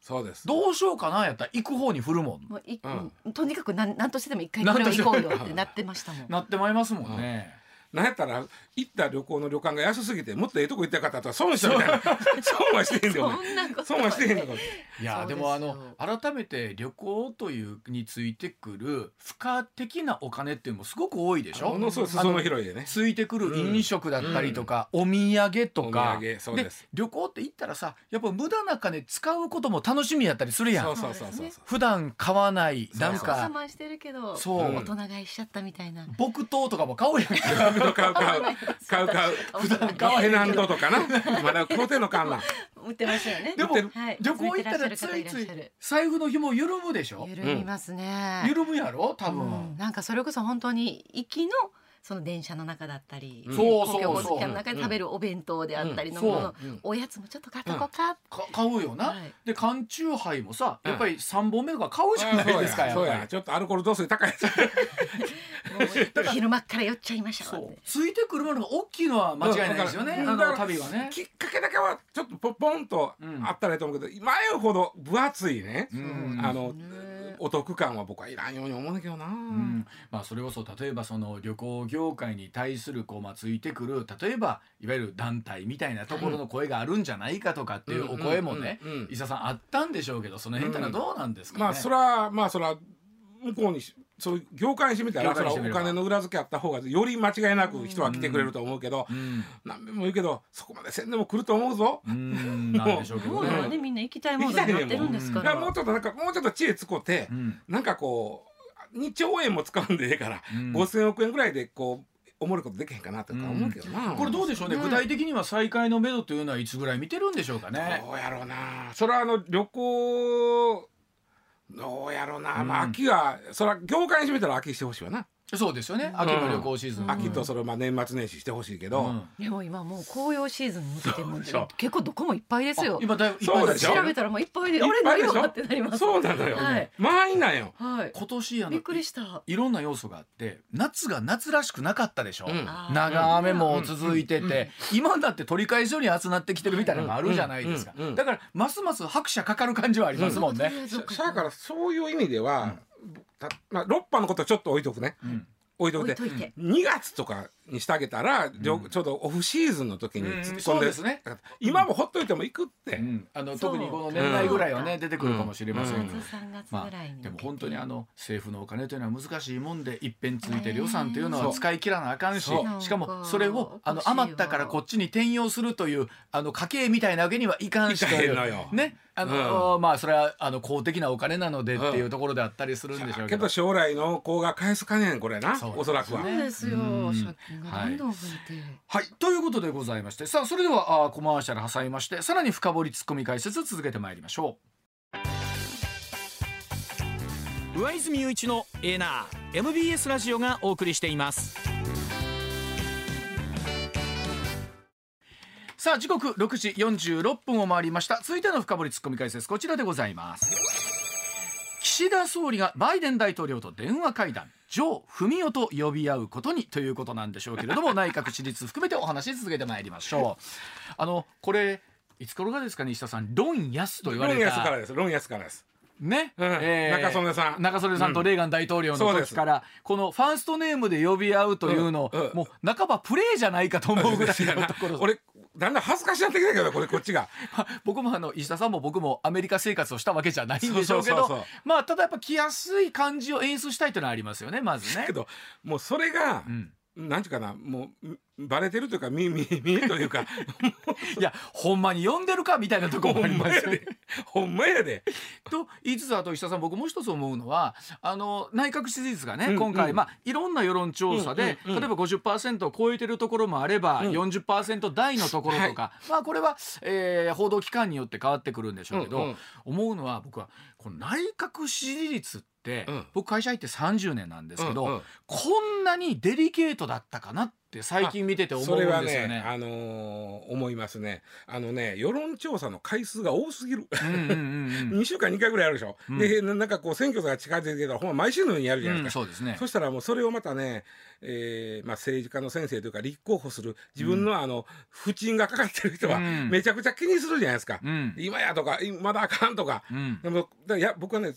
そうです。どうしようかなやったら行く方に振るもん。もういうんとにかくなんなんとしてでも一回これを行こうよってなってましたもん。なってまいりますもんね。なんやったら行った旅行の旅館が安すぎてもっとええとこ行ったかったら損したみたいな。損はしてへんでお前そんなこと損はしてへんのか。いやでもあの改めて旅行というについてくる付加的なお金っていうのもすごく多いでしょ？ものす。ごい裾野広いでね。ついてくる飲食だったりとか、お土産とか。お土産そうです。旅行って行ったらさやっぱ無駄な金使うことも楽しみやったりするやん。そうそうそうそう。そう普段買わないそうなん我か慢してるけどそう。大人買いしちゃったみたいな。木刀とかも買うやん買 う買う買う買う買う。普段ペナントとかな。まだ買うてんのかんな。売ってますよね。でもはい。旅行行ったらついつい財布の紐緩むでしょ？緩みますね。緩むやろ？多分、うん。なんかそれこそ本当に行きのその電車の中だったり、公共交通機関の中で食べるお弁当であったりのうん。もの、おやつもちょっと買っとこうか。か買うよな、はい。で缶チューハイもさうん。やっぱり3本目とか買うじゃないですかあそうやっぱり。やそうや。ちょっとアルコール度数高い。や つ昼間っから寄っちゃいましたついてくるものが大きいのは間違いないですよね、あのうんだから旅はね。きっかけだけはちょっとポポンとうん。あったらいいと思うけど前ほど分厚いね。うん。あのねお得感は僕はいらんように思うんだけどな、うん。まあ、それこそ例えばその旅行業界に対するこう、まあ、ついてくる例えばいわゆる団体みたいなところの声があるんじゃないかとかっていうお声もねうんうんうんうん。伊佐さんあったんでしょうけどその辺ってのはどうなんですかね。まあそれはまあそれは向こうにしそういう業界にしてみたらそお金の裏付けあった方がより間違いなく人は来てくれると思うけど、うん。何べんも言うけどそこまでせんでも来ると思うぞ。うん。なんでしょうけどね。もうなんでみんな行きたいモードになってるんですから。もうちょっとなんかもうちょっと知恵つこて、うん。なんかこう2兆円も使うんでええから、うん。5,000億円ぐらいでこうおもろいことできへんかなとか思うけどな、これどうでしょうね。ね具体的には再開のめどというのはいつぐらい見てるんでしょうかね。どうやろうな。それはあの旅行どうやろうな、まあうん。秋はそれは業界にしてみたら秋してほしいわな、そうですよね。秋の旅行シーズン、うん。秋とそれをまあ年末年始してほしいけど、うん。でも今もう紅葉シーズンに向けても結構どこもいっぱいですよ。あ今だいぶ調べたらもういっぱいであれいっぱいでしょ？何がってなります。そうなのよ、はい。満員なんよ。はい。今年あのびっくりした。いろんな要素があって夏が夏らしくなかったでしょ、うん。長雨も続いてて、うん。うん。今だって取り返しより集まってきてるみたいなのがあるじゃないですか、うん。うん。うん。だからますます拍車かかる感じはありますもんね、しゃだからそういう意味では、たまあ、6波のことちょっと置いとくね。うん。置いとくて。置いといて。2月とかにしてあげたら、うん。ちょうどオフシーズンの時にうん突っ込んで,、そうですね。今もほっといても行くって、うん。あの特にこの年内ぐらいはね、うん。出てくるかもしれません。うん。けど、3月まぐらいにあ、でも本当にあの政府のお金というのは難しいもんで一遍ついてる予算というのは使い切らなあかんしそしかもそれをあの余ったからこっちに転用するというあの家計みたいなわけにはいかんしといいかへんのようねあの、まあそれはあの公的なお金なのでっていうところであったりするんでしょうけど。けど。将来の子が返すかねんこれな。そうおそらくは。そうですよ。うん。借金がどんどん増えて。はい。ということでございまして。さあそれではあコマーシャル挟みましてさらに深掘りツッコミ解説続けてまいりましょう。上泉雄一のエナー MBS ラジオがお送りしていますさあ時刻6時46分を回りました。続いての深掘りツッコミ解説こちらでございます。岸田総理がバイデン大統領と電話会談。ジョー・フミオと呼び合うことにということなんでしょうけれども 内閣支持率含めてお話し続けてまいりましょう。あのこれいつ頃がですかね石田さん。論安と言わロンれヤスからたです。ロンヤスからです。ね、うん。中曽根さん。中曽根さんとレーガン大統領の時から、このファーストネームで呼び合うというのを、うん。うん。もう半ばプレーじゃないかと思うぐらいのところ俺だんだん恥ずかしなってきたけどこれこっちが。僕もあの石田さんも僕もアメリカ生活をしたわけじゃないんでしょうけどまあただやっぱ来やすい感じを演出したいというのはありますよねまずね。け。どもうそれがう、ん、なんていうかなもうバレてるというか見見 見えというか。いやほんまに呼んでるかみたいなところもありますよね。ほんまやで。と言いつつあと石田さん僕もう一つ思うのはあの内閣支持率がね、うん今回、うん。まあいろんな世論調査で、うんうんうん。例えば50%を超えてるところもあれば、うん。40%台のところとか、まあこれは、えー報道機関によって変わってくるんでしょうけど、うんうん。思うのは僕はこの内閣支持率って、うん。僕会社入って30年なんですけど、こんなにデリケートだったかなって最近見てて思うんそれはですよね。ねあのー思いますね。あのね世論調査の回数が多すぎる。うんうんうんうん。2週間2回ぐらいあるでしょ、うん。でななんかこう選挙が近づいてきたらほんま毎週のようにやるじゃないうんですか、そうですね。そしたらもうそれをまたね、えーまあ、政治家の先生というか立候補する自分のあの不沈がかかってる人はうん。めちゃくちゃ気にするじゃないですか、うん。今やとかいまだあかんとか、うん。でもだや僕はね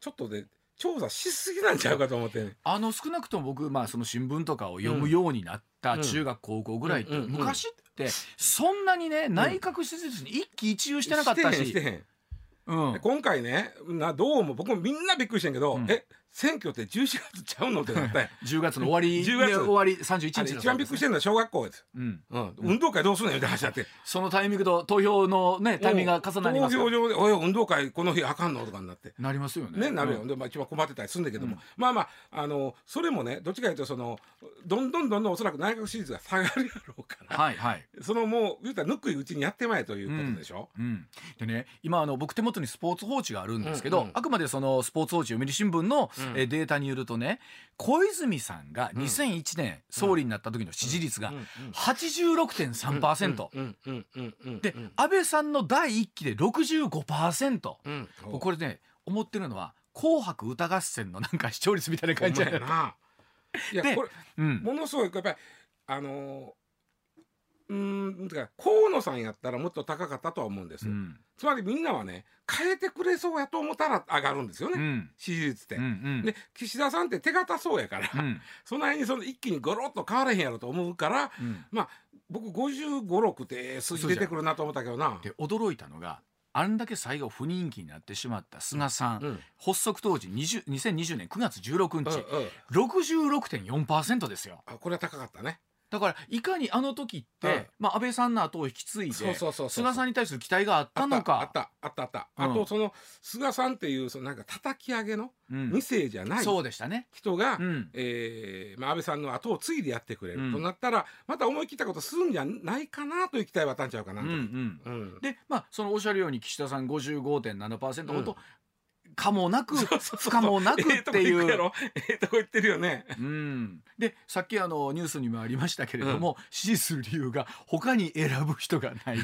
ちょっとね調査しすぎなんちゃうかと思ってねあの少なくとも僕、まあ、その新聞とかを読むようになったうん中学高校ぐらいって、昔ってそんなにね内閣施設に一喜一憂してなかったし、してへん。してへん。うん。で今回ねなどうも僕もみんなびっくりしてんけど、うん。え選挙って11月ちゃうのってなったんや10月の終わり 10月。ね終わり31あれ日の一番びっくりしてるのは小学校です、うん、うん、運動会どうすんのよみたいな話になって。そのタイミングと投票のねタイミングが重なります投票所で「おい運動会この日あかんの?」とかになって。なりますよね。ね、なるよ、うん。で、まあ、一番困ってたりするんだけども、うん。まあまああのそれもねどっちかというとそのどんどんどんどんおそらく内閣支持率が下がるやろうから、はいはい。そのもう言うたらぬくいうちにやってまえということでしょ。うん、でね今あの僕手元にスポーツ報知があるんですけど、うんうん。あくまでそのスポーツ報知読売新聞の、うん。えーデータによるとね小泉さんがうん。2001年総理になった時の支持率がうんうん86.3%、うんうんうんうんで、うん安倍さんの第一期で65%、うん。僕これね思ってるのは「紅白歌合戦」のなんか視聴率みたいな感じほんまやな。いやでこれうん。ものすごいやっぱりあのーうーんてか河野さんやったらもっと高かったとは思うんです、うん。つまりみんなはね変えてくれそうやと思ったら上がるんですよね、うん。支持率って。うんうん。で岸田さんって手堅そうやから、うん。その辺にその一気にゴロッと変われへんやろと思うからうん。まあ僕5 5 6って数字出てくるなと思ったけどな。で驚いたのがあんだけ最後不人気になってしまった菅さん、うん。発足当時20 2020年9月16うん日、うん。66.4%ですよ。あこれは高かったね。だからいかにあの時って、うんまあ、安倍さんの後を引き継いでそうそうそうそう菅さんに対する期待があったのか。あったあったあったあとその菅さんっていうそのなんか叩き上げのうん。2世じゃないそうでしたね、人が、うん。えーまあ、安倍さんの後を継いでやってくれる、うん。となったらまた思い切ったことするんじゃないかなという期待はあったんちゃうかなと。うんうん。うん。でまあそのおっしゃるように岸田さん55.7%ほど、かもなく不可もなくっていう。ええとこ行ってるよね。うん、でさっきあのニュースにもありましたけれども、支持する理由が他に選ぶ人がない。い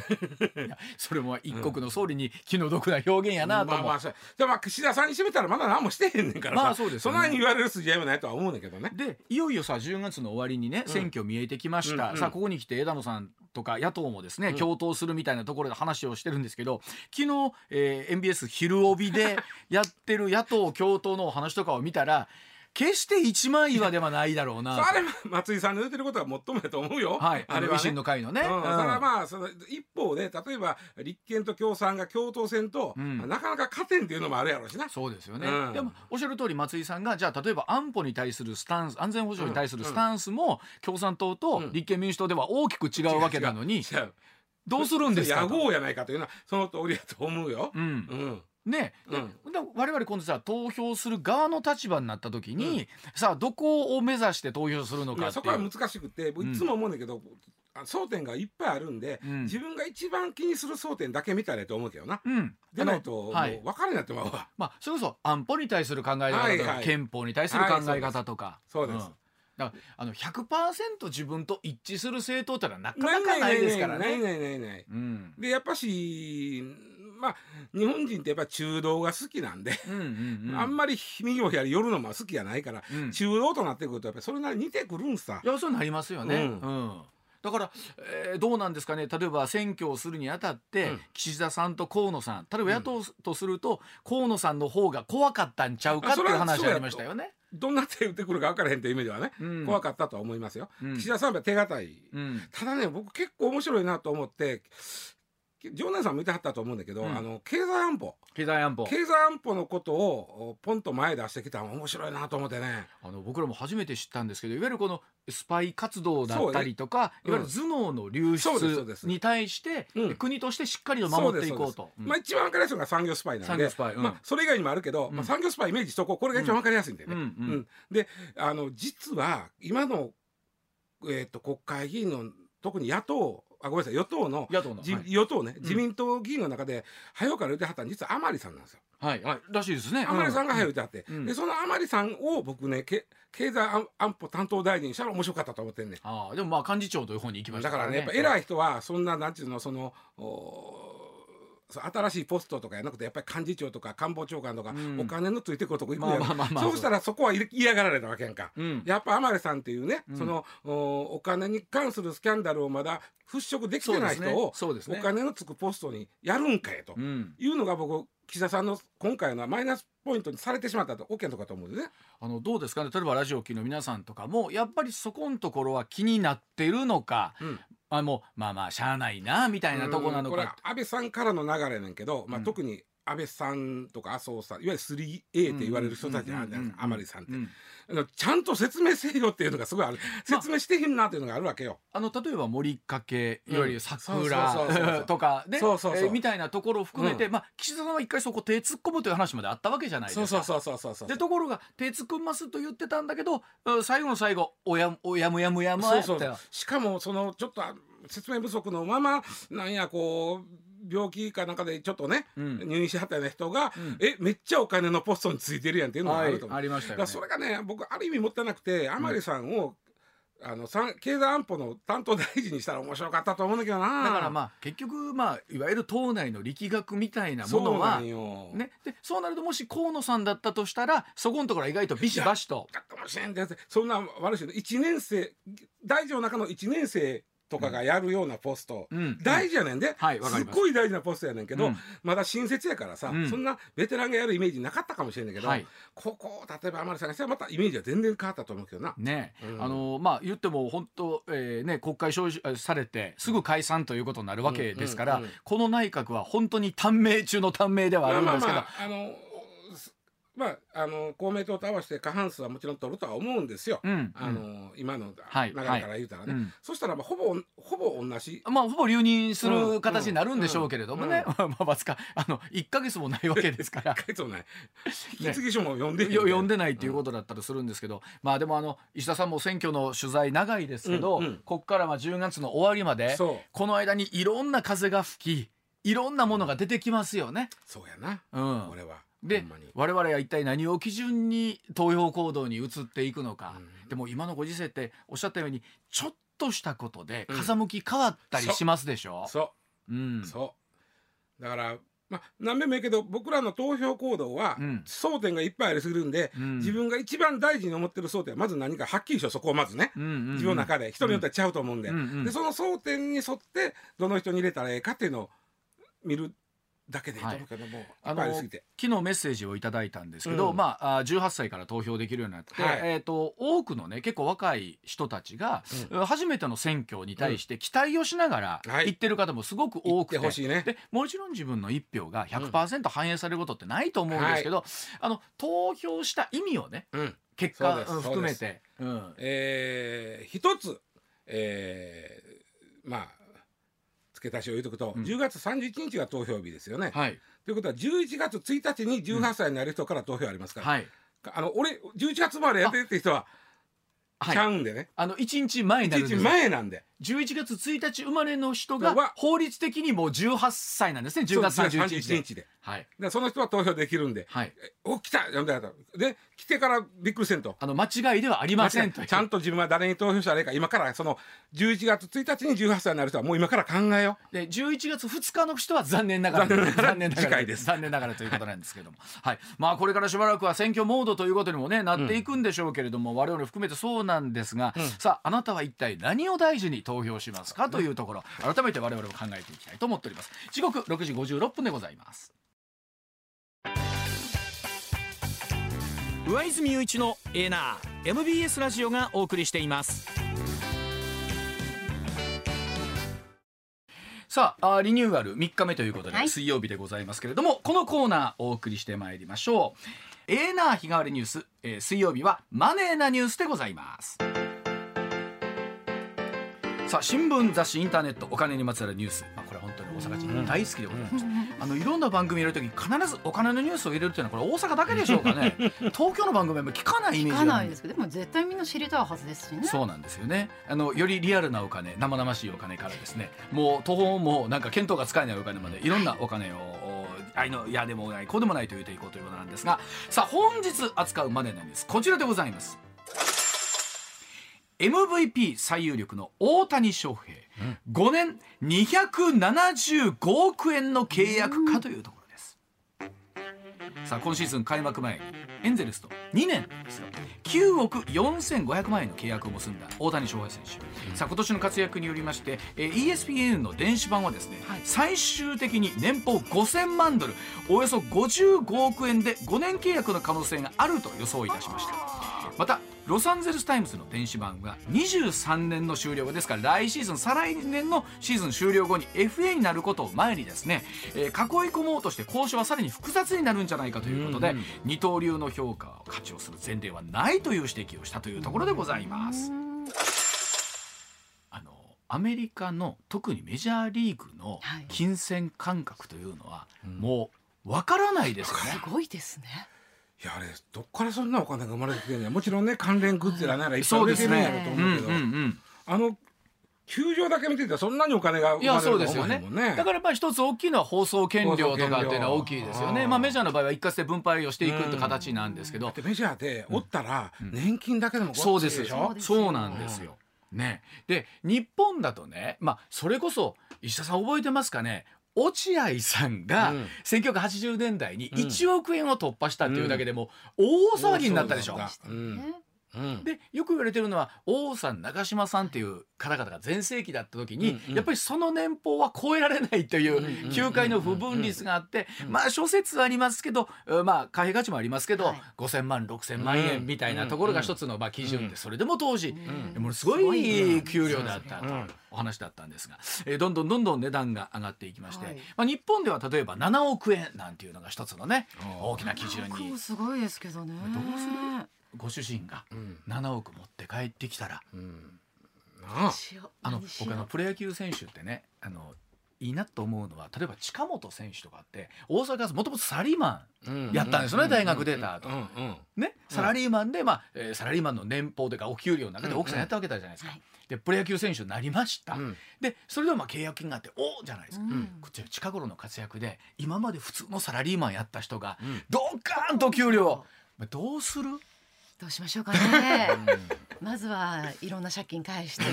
やそれも一国の総理に気の毒な表現やなと思う、まあまあで岸田さんにしてみたらまだ何もしてへんねんからさ、まあそうですよね。そないに言われる筋合いもないとは思うねんけどね。でいよいよさ10月の終わりにね、うん。選挙見えてきました、うんうん。さあここに来て枝野さんとか野党もですね、うん。共闘するみたいなところで話をしてるんですけど昨日、えー MBS 昼帯でやってる野党共闘のお話とかを見たら決して一枚岩ではないだろうなと。あれは松井さんの言ってることが最もやと思うよ。はい、あれは、ね、維新の会のね。うん、うん。それはまあその一方で例えば立憲と共産が共闘戦と、うん。まあなかなか勝てんっていうのもあるやろうしな。そうですよね、うん。でもおっしゃる通り松井さんがじゃあ例えば安保に対するスタンス安全保障に対するスタンスも共産党とうん。立憲民主党では大きく違うわけなのにどうするんですか野と合やないかというのはその通りやと思うよ。う、うんんね、うん。で我々今度さ投票する側の立場になった時に、さあどこを目指して投票するのまあ、かそこは難しくて僕いつも思うんだけど、あ争点がいっぱいあるんで、うん。自分が一番気にする争点だけ見たらいいと思うけどな。うん、でないともうはい。分かるようになってまうわ。まあ、それこそ安保に対する考え方とか、はいはい。憲法に対する考え方とか、そうです。ん。だからあの100%自分と一致する政党ってのはなかなかないですからね。ないないないない。うん。でやっぱしまあ日本人ってやっぱ中道が好きなんで、うんうんうん、あんまり右も左夜のも好きじゃないから、うん。中道となってくるとやっぱりそれなりに似てくるんさ。い。やそうなりますよね。ううん。んだから、えーどうなんですかね。例えば選挙をするにあたって、うん。岸田さんと河野さん。例えば野党とすると、河野さんの方が怖かったんちゃうかっていう話あそうやりましたよね。どんな手打ってくるか分からへんという意味ではね、うん。怖かったとは思いますよ。うん。岸田さんは手堅い。うん。ただね僕結構面白いなと思って常念さんも見てはったと思うんだけど、うん。あの経済安保。経済安保。経済安保のことをおポンと前出してきたの面白いなと思ってね。あの僕らも初めて知ったんですけどいわゆるこのスパイ活動だったりとか、そうねいわゆる頭脳の流出に対して、うん。国としてしっかりと守っていこうと。まあ一番分かりやすいのが産業スパイなんで。まあ、それ以外にもあるけど、うん。まあ、産業スパイイメージしとこうこれが一番分かりやすいんでね。うんうん。うん。であの実は今の、えー、と国会議員の特に野党あごめんなさい。与党の野党の、じはい。与党ね、ん。自民党議員の中で早うから言ってはったの実は甘利さんなんですよ。はい。はい、らしいですね。甘利さんが早いうう言ってはって、うん。でその甘利さんを僕ねけ経済安安保担当大臣にしたら面白かったと思ってんねん。ああでもまあ幹事長という方に行きましただからねやっぱ偉い人はそんななんていうのそのお新しいポストとかやなくてやっぱり幹事長とか官房長官とか、うん。お金のついてくるとこ行くやん、まあまあまあまあ。そうしたらそこは嫌がられたわけやんか。うん。やっぱ甘利さんっていうね、うん。そのおお金に関するスキャンダルをまだ払拭できてない人を、お金のつくポストにやるんかいと、うん、いうのが僕岸田さんの今回のマイナスポイントにされてしまったと OK のとこだと思うんでね。あのどうですかね。例えばラジオ機の皆さんとかもやっぱりそこのところは気になってるのか、うんあもうまあまあしゃあないなみたいなとこなのうんこれか。安倍さんからの流れねんけど、まあ、うん特に安倍さんとか麻生さんいわゆる 3A って言われる人たちあるじゃないですか甘利さんって、ちゃんと説明せよっていうのがすごいある。説明してへんなっていうのがあるわけよ。あの例えば森かけいわゆる桜うとかでみたいなところを含めて、うまあ岸田さんは一回そこ手突っ込むという話まであったわけじゃないですか。そうそうそうそうそうそう。でところが手突っ込みますと言ってたんだけどうん最後の最後おやおやむやむやむやそうってそうしかもそのちょっとあ説明不足のままなんやこう病気かなんかでちょっとね、うん。入院しはったような人が、うん。えめっちゃお金のポストについてるやんっていうのがあはいると思う。ありましたよね。それがね僕ある意味もったいなくて甘利さんを、あの経済安保の担当大臣にしたら面白かったと思うんだけどな。だからまあ結局まあいわゆる党内の力学みたいなものはんよ、ね、でそうなるともし河野さんだったとしたらそこのところは意外とビシバシと。だかもしれんでそんな悪いし1年生大臣の中の1年生とかがやるようなポスト、うん。大事やねんで、はいわかります。すっごい大事なポストやねんけど、うん。まだ新設やからさ、うん。そんなベテランがやるイメージなかったかもしれないけど、はい。ここを例えば天野さんがしたらまたイメージは全然変わったと思うけどな。ね、うん。あのまあ言っても本当、えーね国会招集されてすぐ解散ということになるわけですから、うんうんうん。この内閣は本当に短命中の短命ではあるんですけど、まあまあまああのまああの公明党と合わせて過半数はもちろん取るとは思うんですよ。うん。あの今の流はい。れから言うたらね、うん。そしたらまあほぼほぼ同じ。まあほぼ留任する形になるんでしょうけれどもね、うまあわずかあの1か月もないわけですから。書いてもない。引き継ぎ書も読んでへんよ読んでないっていうことだったりするんですけど、まあでもあの石田さんも選挙の取材長いですけど、うんうん。ここからまあ10月の終わりまでこの間にいろんな風が吹きいろんなものが出てきますよね。そうやな、うん、俺はで我々は一体何を基準に投票行動に移っていくのか、うん。でも今のご時世っておっしゃったようにちょっとしたことでうん。風向き変わったりしますでしょ？そう。う。ん。そう。だからまあ何べんも言うけど僕らの投票行動はうん。争点がいっぱいありすぎるんで、うん。自分が一番大事に思ってる争点はまず何かはっきりしようそこをまずね、うんうんうん。自分の中で人によってはちゃうと思うんで,、うんうん。でその争点に沿ってどの人に入れたらええかっていうのを見るだけでいいと思うけども。昨日メッセージをいただいたんですけど、うん。まああ18歳から投票できるようになって、はい。えー、と多くのね結構若い人たちが、初めての選挙に対して期待をしながらはい。行ってる方もすごく多くて、言ってほしいね。でもちろん自分の一票が100%反映されることってないと思うんですけど、あの投票した意味をねうん。結果含めて。うん。えー一つ、えーまあ付け足しを言うとくと、うん。10月31日が投票日ですよね。はい。ということは11月1日に18歳になる人から投票ありますから、はい。あの俺11月までやってるって人はちゃはい、うんでね、あの1日前になるん1日前なんで11月1日生まれの人はが法律的にもう18歳なんですね。10月そう31日で。31日で。はい。でその人は投票できるんで。はい「お来た!」で来てからびっくりせんと。あの間違いではありませんとちゃんと自分は誰に投票したらいいか。今からその11月1日に18歳になる人はもう今から考えよで11月2日の人は残念ながら残念ながら。次回です。残念ながらということなんですけども、はい、まあこれからしばらくは選挙モードということにもねなっていくんでしょうけれども、我々含めてそうなんですが、さああなたは一体何を大事に投票しますかというところ改めて我々も考えていきたいと思っております。時刻6時56分でございます。上泉雄一のエーナー MBS ラジオがお送りしています。さああリニューアル3日目ということで、はい。水曜日でございますけれどもこのコーナーお送りしてまいりましょう。エーナー日替わりニュース、えー水曜日はマネーなニュースでございますさあ新聞雑誌インターネットお金にまつわるニュース、まあ、これは本当に大阪人大好きでございまして、あのいろんな番組入れるときに必ずお金のニュースを入れるというのはこれ大阪だけでしょうかね。東京の番組は聞かないイメージ聞かないですけどでも絶対みんな知りたいはずですしね。そうなんですよね。あのよりリアルなお金生々しいお金からですね。もう途方もなんか見当が使えないお金までいろんなお金を、おあいのいやでもないこうでもないと言っていこうということなんですが。さあ本日扱うマネーなんですこちらでございます MVP 最有力の大谷翔平、5年275億円の契約かというところです、さあ今シーズン開幕前にエンゼルスと2年ですよ。9億4500万円の契約を結んだ大谷翔平選手、さあ今年の活躍によりまして、えー ESPN の電子版はですね、はい。最終的に年俸5000万ドルおよそ55億円で5年契約の可能性があると予想いたしました。またロサンゼルス・タイムズの電子版が23年の終了後ですから来シーズン再来年のシーズン終了後に FA になることを前にですね、えー囲い込もうとして交渉はさらに複雑になるんじゃないかということで、うんうん二刀流の評価を価値をする前例はないという指摘をしたというところでございます。あのアメリカの特にメジャーリーグのはい。金銭感覚というのは、うん。もうわからないですよね。す。ごいですねいやあれどっからそんなお金が生まれてきてんねん。もちろんね関連グッズやならいっぱいそうです売れてるんやねろと。思うけど、うんうんうん。あの球場だけ見てたらそんなにお金がいや生まれるとそうですよね。ね。だからまあ一つ大きいのは放送権料とかっていうのは大きいですよね。まあメジャーの場合は一括で分配をしていくって形なんですけど。メジャーでおったら年金だけでもごっついそうですでしょそうですそうなんですよ。ね、で日本だとね、まあ、それこそ石田さん覚えてますかね？落合さんがうん。1980年代にうん。1億円を突破したっていうだけでも大騒ぎになったでしょ。そうなん。だでよく言われてるのは王さん長嶋さんっていう方々が全盛期だった時に、うんうん。やっぱりその年俸は超えられないというんうんうんう球界の不分率があって、うんまあ諸説はありますけど、うんまあ貨幣価値もありますけど、はい。5,000万6,000万円みたいなところが一つのまあ基準うん。でそれでも当時、ん。ものすごい給料だったとうん。お話だったんですが、えーどんどんどんどん値段が上がっていきまして、はい。まあ、日本では例えば7億円なんていうのが一つのね大きな基準に。すごいですけどね。どうする？ご主人がうん。7億持って帰ってきたらうん。なあ。の僕あのプロ野球選手ってねあのいいなと思うのは例えば近本選手とかって大阪もともとサラリーマうん。やったんですよね大学出た後。うん。うん。ンねサラリーマンで、まあえーサラリーマンの年俸というかお給料の中で奥さんやったわけじゃないですか。はいでプロ野球選手になりました。うん。でそれでもまあ契約金があっておじゃないですか。うん。こっちの近頃の活躍で今まで普通のサラリーマンやった人がうん。ドカーンと給料まあどうする？どうしましょうかね。まずはいろんな借金返して。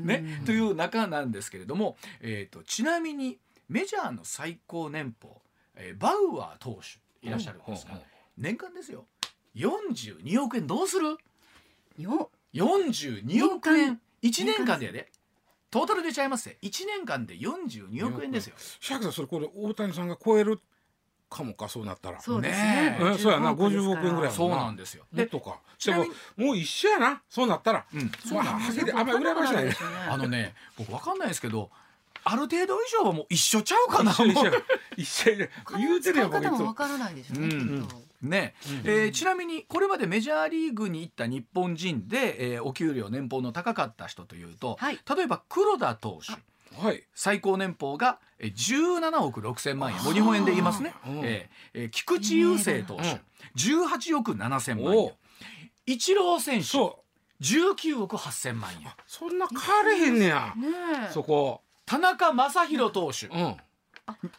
ね、という中なんですけれども、えー、とちなみにメジャーの最高年俸、えーバウアー投手いらっしゃるんですが、うん。うん年間ですよ。42億円どうする？よ。42億円。1年間。年間でやで。トータル出ちゃいますね1年間で42億円ですよ。シャークさんそれこれ大谷さんが超えるかもかそうなったら。そうですね。ねえ。そうやな。15 50億円ぐらいそうなんですよ。でとか。でももう一緒やな。そうなったら。うん。まあはっきりあんまり羨ましない。ね。あのね僕わかんないですけどある程度以上はもう一緒ちゃうかな一緒一緒。一緒や言うてるよ僕いつ。もわからないでしょうね、うんね。うん。えーちなみにこれまでメジャーリーグに行った日本人で、えーお給料年俸の高かった人というと、はい。例えば黒田投手はい。最高年俸がえー17億6千万円。もう日本円で言いますね、うん。えーえー菊池雄星投手、うん。18億7千万円。イチロー選手。そう。19億8千万円。そんな変われへんねや。ねえ。そこ。田中将大投手。うん。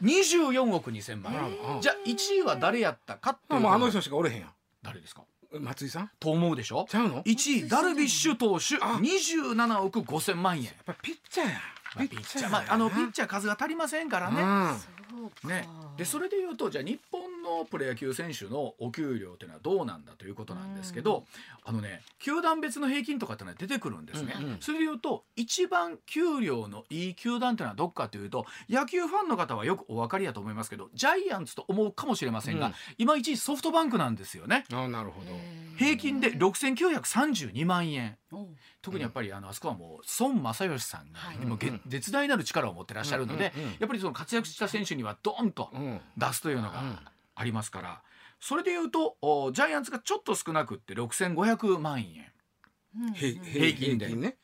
24億2千万円、うんじゃあ1位は誰やったかっていうともうあの人しかおれへんやん。誰ですか？松井さん？と思うでしょ？ちゃうの？やっ1位ダルビッシュ投手。あ。27億5千万円。ぱピッチャーやまあピッチャー、まあ、あのピッチャー数が足りませんからね。ね、でそれでいうとじゃあ日本のプロ野球選手のお給料というのはどうなんだということなんですけど、あのね球団別の平均とかってのは出てくるんですね、うんうん。それでいうと一番給料のいい球団というのはどっかというと野球ファンの方はよくお分かりやと思いますけどジャイアンツと思うかもしれませんが、うん。今1位ソフトバンクなんですよね。あなるほど。平均で6932万円。特にやっぱりあのあそこはもう孫正義さんがはい。もう絶大なる力を持ってらっしゃるのでやっぱりその活躍した選手にはドーンとうん。出すというのうん。がありますから。それでいうとおジャイアンツがちょっと少なくって6500万円。うん平平均で。平ね。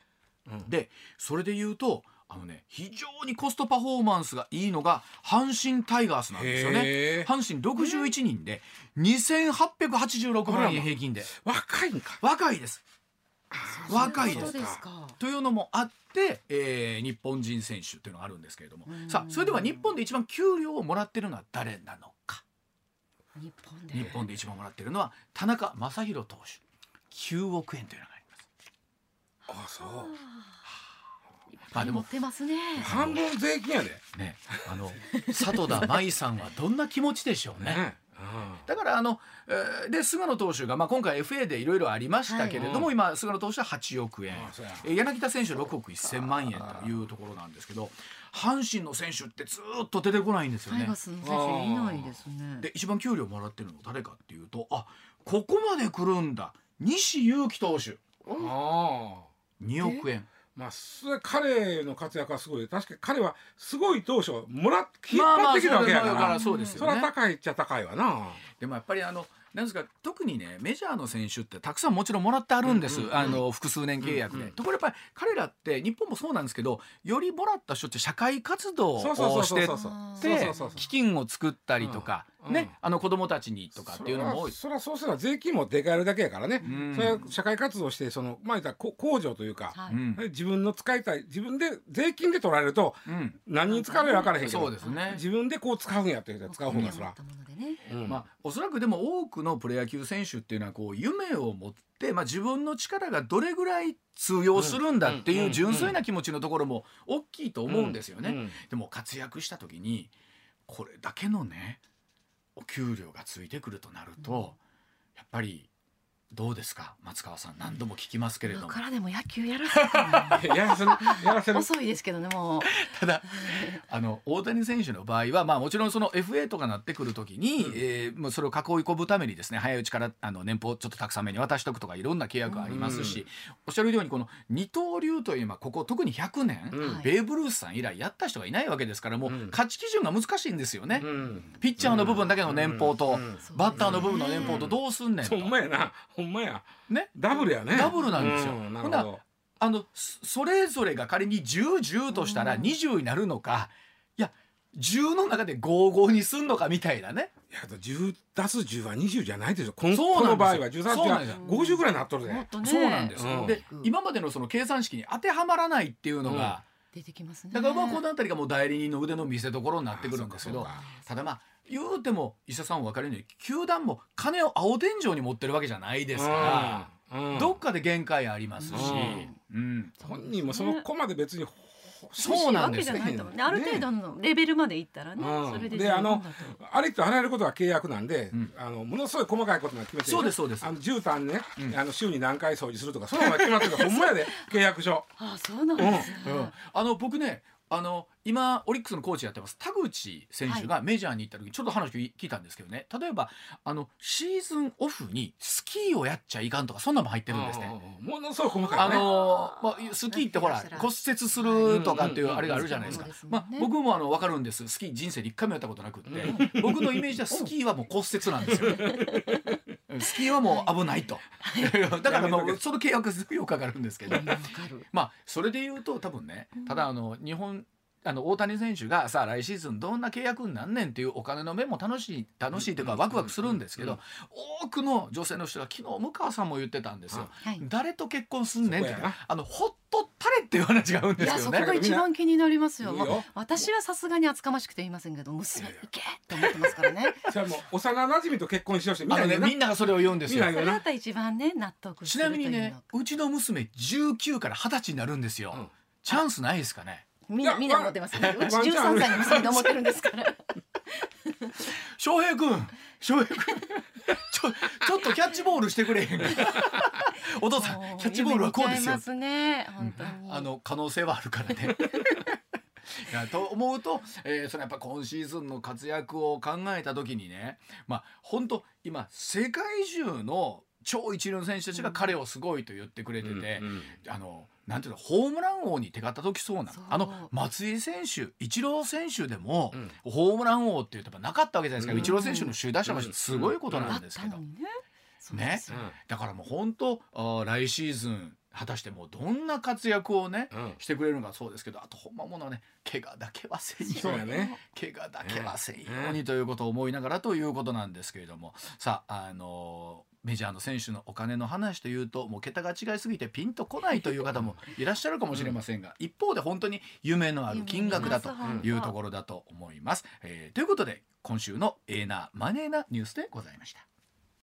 うん。でそれでいうとあのね非常にコストパフォーマンスがいいのが阪神タイガースなんですよね。阪神61人で2886万円平均で。若いんか。若いです。若いですか？というのもあって、えー日本人選手っていうのがあるんですけれども。うん。さあそれでは日本で一番給料をもらってるのは誰なのか？日本で。日本で一番もらってるのは田中将大投手。9億円というのがあります。あそう。まあでも。持ってますね。半分税金やで。ねあの里田舞さんはどんな気持ちでしょうね。ねだからあの、えーで菅野投手が、まあ、今回 FA でいろいろありましたけれども、は今菅野投手は8億円。柳田選手6億1000万円というところなんですけど阪神の選手ってずーっと出てこないんですよね。ですね。で一番給料もらってるの誰かっていうとあここまで来るんだ。西勇輝投手。ああ。2億円。まあそれ彼の活躍はすごい。確かに彼はすごい当初もらっ引っまあまあ張ってきたわけやから。らそうですそれは。高いっちゃ高いわな。でもやっぱりあのなんですか特にねメジャーの選手ってたくさんもちろんもらってあるんです、あの複数年契約で、ところがやっぱり彼らって日本もそうなんですけどよりもらった人って社会活動をしてそうそうそうあーでそうそうそう基金を作ったりとか、うんねあの子供たちにとかっていうのも多い。それはそりゃそうすれば税金も出替えるだけやからね、うん。それは社会活動してそのまあ言ったらこ控除というか、自分の使いたい自分で税金で取られるとうん。何に使われるか分からへんけどそうですね。自分でこう使うんやって使う方がそら。まあ、おそらくでも多くのプロ野球選手っていうのはこう夢を持って、まあ、自分の力がどれぐらい通用するんだってうん。いう純粋な気持ちのところも大きいと思うんですよね。うん。でも活躍した時にこれだけのねお給料がついてくるとなると、やっぱりどうですか？松川さん何度も聞きますけれども。今からでも野球やらせ るやらせる。遅いですけどねもう。ただあの大谷選手の場合は、まあ、もちろんその FA とかなってくる時に、えーもうそれを囲い込むためにですね早いうちからあの年俸ちょっとたくさんめに渡しとくとかいろんな契約がありますし、おっしゃるようにこの二刀流という、まあ、ここ特に100年、うん。ベーブ・ルースさん以来やった人がいないわけですからもううん。価値基準が難しいんですよね。うん。ピッチャーの部分だけの年俸と、うん。バッターの部分の年俸とどうすんねんと。ほんまやな。ほんまや。ね。ダブルやね。ダブルなんですよ。うんならるほど。あのそそれぞれが仮に1010としたらうん。20になるのかいや10の中で55にすんのかみたいなね。いや10打数10は20じゃないでしょこんそうこのなんですよ。場合は10打数はそうなんです50ぐらいになっとるでね。そうなんですよ、うん。で今までのその計算式に当てはまらないっていうのが、出てきますね。だからまあこの辺りがもう代理人の腕の見せ所になってくるんですけどただまあ言うても医者さんお分かるように球団も金を青天井に持ってるわけじゃないですから、うん。うん。どっかで限界ありますし、うん。うん。本人もその子まで別にそうなんです。ねある程度のレベルまでいったらね、うん。それでであのありとあらゆることは契約なんで、うん。あのものすごい細かいことが決めてる。そうですそうです。あの絨毯ね、うん。あの週に何回掃除するとかそういうのが決まってるからほんまやで。契約書あそうなんですね、うん。あの僕ねあの今オリックスのコーチやってます。田口選手がメジャーに行った時にちょっと話聞いたんですけどね。例えばあのシーズンオフにスキーをやっちゃいかんとかそんなのも入ってるんですね。うんものすごい細かいあねのまあ、スキーってほら骨折するとかっていうあれがあるじゃないですか。まあ、僕もあの分かるんです。スキー人生で一回もやったことなくって僕のイメージはスキーはもう骨折なんですよスキーはもう危ないと。だからもうその契約すぐよくかかるんですけど。まあそれで言うと多分ねただあの日本あの大谷選手がさあ来シーズンどんな契約になんねんっていうお金の面も楽しい楽しいというかワクワクするんですけど多くの女性の人が昨日向川さんも言ってたんですよ。はい。誰と結婚すんねんって。あのほっとったれっていう話があるんでいすよね。やそこが一番気になりますよ。いいよ。もう私はさすがに厚かましくて言いませんけど娘行けって思ってますからね。それはもう幼馴染と結婚しようしてみんあのねなね。みんながそれを言うんですよ。それだったら一番ね納得すちなみにねうちの娘19から20歳になるんですよ。うん。チャンスないですかね。みんなみんな思ってますね。うち13ワンチャン歳の娘で思ってるんですから。翔平くん翔平くんちょちょっとキャッチボールしてくれへんお父さんキャッチボールはこうですよ。ね。本当に。あの可能性はあるからね。いやと思うと、えーそのやっぱ今シーズンの活躍を考えた時にねまあ本当今世界中の超一流の選手たちが彼をすごいと言ってくれてて、うんうん。あのなんていうのホームラン王に手形時そうなあの松井選手イチロー選手でも、うん。ホームラン王っていうとやっぱなかったわけじゃないですか、うん。イチロー選手の首位打者もすごいことなんですけど、ね。そうですよ。だからもう本当あー来シーズン果たしてもうどんな活躍をね、うん。してくれるのかそうですけどあとほんまものはね怪我だけはせんように。ね。怪我だけはせんようにということを思いながらということなんですけれども。さあ、あのーメジャーの選手のお金の話というともう桁が違いすぎてピンとこないという方もいらっしゃるかもしれませんが、一方で本当に夢のある金額だというところだと思います。えーということで今週のエーナーマネーなニュースでございました。